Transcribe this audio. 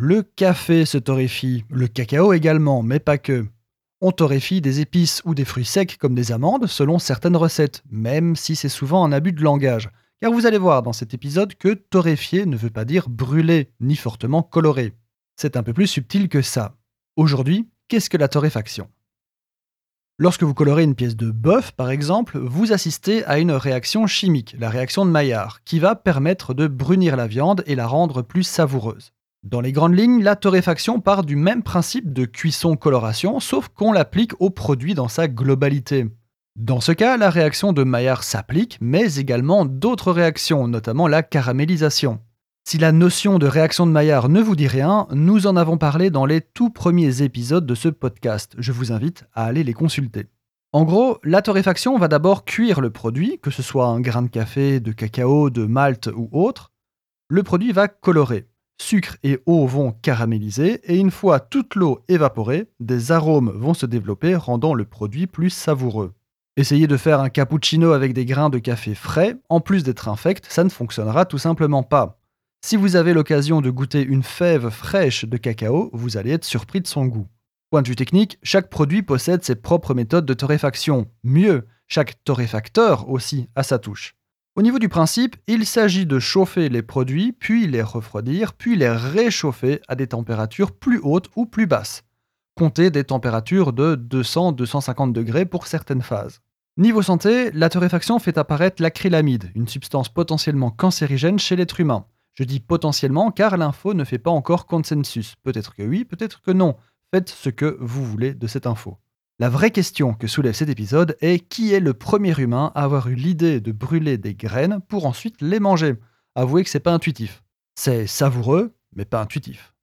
Le café se torréfie, le cacao également, mais pas que. On torréfie des épices ou des fruits secs comme des amandes selon certaines recettes, même si c'est souvent un abus de langage. Car vous allez voir dans cet épisode que torréfier ne veut pas dire brûler, ni fortement coloré. C'est un peu plus subtil que ça. Aujourd'hui, qu'est-ce que la torréfaction? Lorsque vous colorez une pièce de bœuf, par exemple, vous assistez à une réaction chimique, la réaction de Maillard, qui va permettre de brunir la viande et la rendre plus savoureuse. Dans les grandes lignes, la torréfaction part du même principe de cuisson-coloration, sauf qu'on l'applique au produit dans sa globalité. Dans ce cas, la réaction de Maillard s'applique, mais également d'autres réactions, notamment la caramélisation. Si la notion de réaction de Maillard ne vous dit rien, nous en avons parlé dans les tout premiers épisodes de ce podcast. Je vous invite à aller les consulter. En gros, la torréfaction va d'abord cuire le produit, que ce soit un grain de café, de cacao, de malt ou autre. Le produit va colorer. Sucre et eau vont caraméliser et une fois toute l'eau évaporée, des arômes vont se développer rendant le produit plus savoureux. Essayez de faire un cappuccino avec des grains de café frais, en plus d'être infect, ça ne fonctionnera tout simplement pas. Si vous avez l'occasion de goûter une fève fraîche de cacao, vous allez être surpris de son goût. Point de vue technique, chaque produit possède ses propres méthodes de torréfaction. Mieux, chaque torréfacteur aussi a sa touche. Au niveau du principe, il s'agit de chauffer les produits, puis les refroidir, puis les réchauffer à des températures plus hautes ou plus basses. Comptez des températures de 200-250 degrés pour certaines phases. Niveau santé, la torréfaction fait apparaître l'acrylamide, une substance potentiellement cancérigène chez l'être humain. Je dis potentiellement car l'info ne fait pas encore consensus. Peut-être que oui, peut-être que non. Faites ce que vous voulez de cette info. La vraie question que soulève cet épisode est qui est le premier humain à avoir eu l'idée de brûler des graines pour ensuite les manger? Avouez que c'est pas intuitif. C'est savoureux, mais pas intuitif.